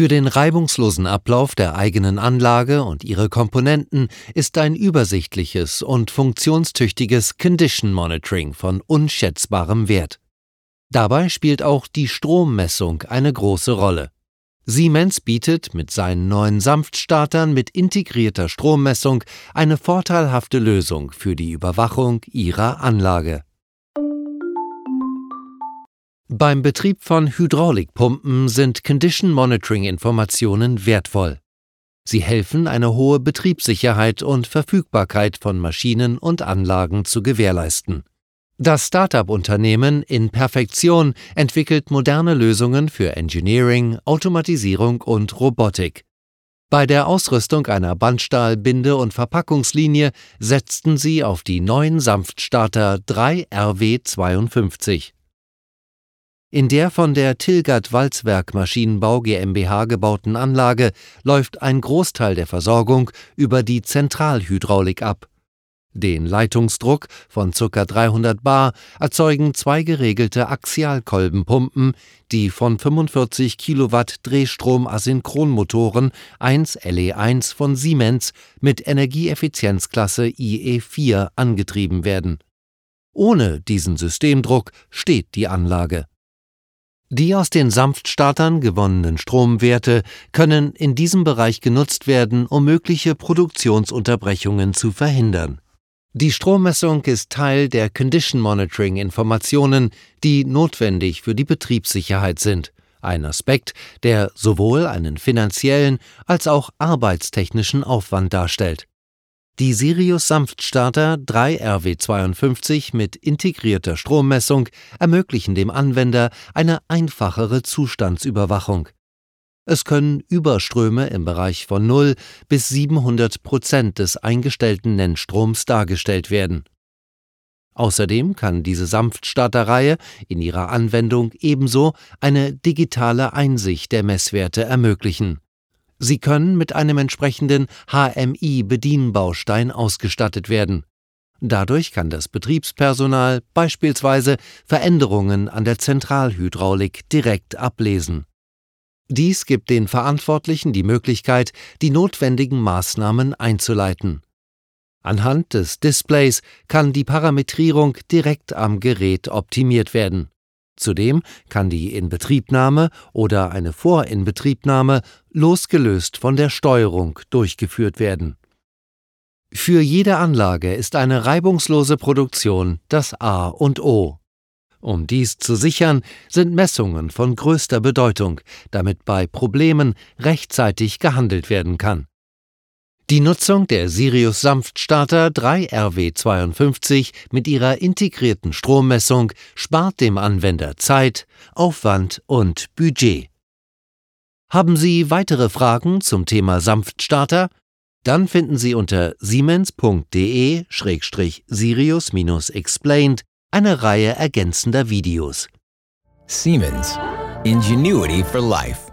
Für den reibungslosen Ablauf der eigenen Anlage und ihre Komponenten ist ein übersichtliches und funktionstüchtiges Condition Monitoring von unschätzbarem Wert. Dabei spielt auch die Strommessung eine große Rolle. Siemens bietet mit seinen neuen Sanftstartern mit integrierter Strommessung eine vorteilhafte Lösung für die Überwachung ihrer Anlage. Beim Betrieb von Hydraulikpumpen sind Condition Monitoring Informationen wertvoll. Sie helfen, eine hohe Betriebssicherheit und Verfügbarkeit von Maschinen und Anlagen zu gewährleisten. Das Startup-Unternehmen in Perfektion entwickelt moderne Lösungen für Engineering, Automatisierung und Robotik. Bei der Ausrüstung einer Bandstahl-, Binde- und Verpackungslinie setzten sie auf die neuen Sanftstarter 3RW52. In der von der Tilgert Walzwerk Maschinenbau GmbH gebauten Anlage läuft ein Großteil der Versorgung über die Zentralhydraulik ab. Den Leitungsdruck von ca. 300 bar erzeugen zwei geregelte Axialkolbenpumpen, die von 45 Kilowatt Drehstrom-Asynchronmotoren 1 LE1 von Siemens mit Energieeffizienzklasse IE4 angetrieben werden. Ohne diesen Systemdruck steht die Anlage die aus den Sanftstartern gewonnenen Stromwerte können in diesem Bereich genutzt werden, um mögliche Produktionsunterbrechungen zu verhindern. Die Strommessung ist Teil der Condition Monitoring Informationen, die notwendig für die Betriebssicherheit sind, ein Aspekt, der sowohl einen finanziellen als auch arbeitstechnischen Aufwand darstellt. Die Sirius Sanftstarter 3RW52 mit integrierter Strommessung ermöglichen dem Anwender eine einfachere Zustandsüberwachung. Es können Überströme im Bereich von 0 bis 700 Prozent des eingestellten Nennstroms dargestellt werden. Außerdem kann diese Sanftstarterreihe in ihrer Anwendung ebenso eine digitale Einsicht der Messwerte ermöglichen Sie können mit einem entsprechenden HMI-Bedienbaustein ausgestattet werden. Dadurch kann das Betriebspersonal beispielsweise Veränderungen an der Zentralhydraulik direkt ablesen. Dies gibt den Verantwortlichen die Möglichkeit, die notwendigen Maßnahmen einzuleiten. Anhand des Displays kann die Parametrierung direkt am Gerät optimiert werden. Zudem kann die Inbetriebnahme oder eine Vorinbetriebnahme losgelöst von der Steuerung durchgeführt werden. Für jede Anlage ist eine reibungslose Produktion das A und O. Um dies zu sichern, sind Messungen von größter Bedeutung, damit bei Problemen rechtzeitig gehandelt werden kann. Die Nutzung der Sirius Sanftstarter 3RW52 mit ihrer integrierten Strommessung spart dem Anwender Zeit, Aufwand und Budget. Haben Sie weitere Fragen zum Thema Sanftstarter? Dann finden Sie unter siemens.de-sirius-explained eine Reihe ergänzender Videos. Siemens. Ingenuity for Life.